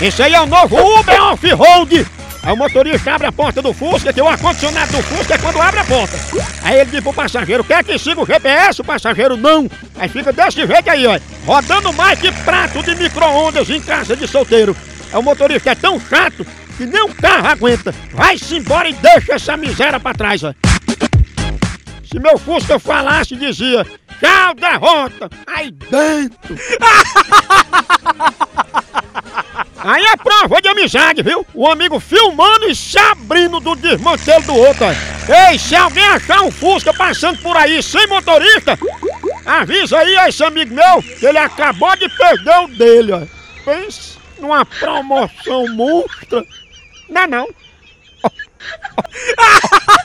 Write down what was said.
Esse aí é o novo Uber Off-Road. Aí o motorista abre a porta do Fusca, que o ar-condicionado do Fusca é quando abre a porta. Aí ele diz pro passageiro, quer que siga o GPS? O passageiro não. Aí fica desse jeito aí, ó. Rodando mais que prato de micro-ondas em casa de solteiro. Aí o motorista é tão chato que nem um carro aguenta. Vai-se embora e deixa essa miséria pra trás, ó. Se meu Fusca falasse, dizia, tchau, derrota, aí dentro. Aí é prova de amizade, viu? O amigo filmando e se abrindo do desmantelo do outro. Ei, se alguém achar um Fusca passando por aí sem motorista, avisa aí a esse amigo meu que ele acabou de perder o dele, ó. Pense numa promoção monstra. Não é não?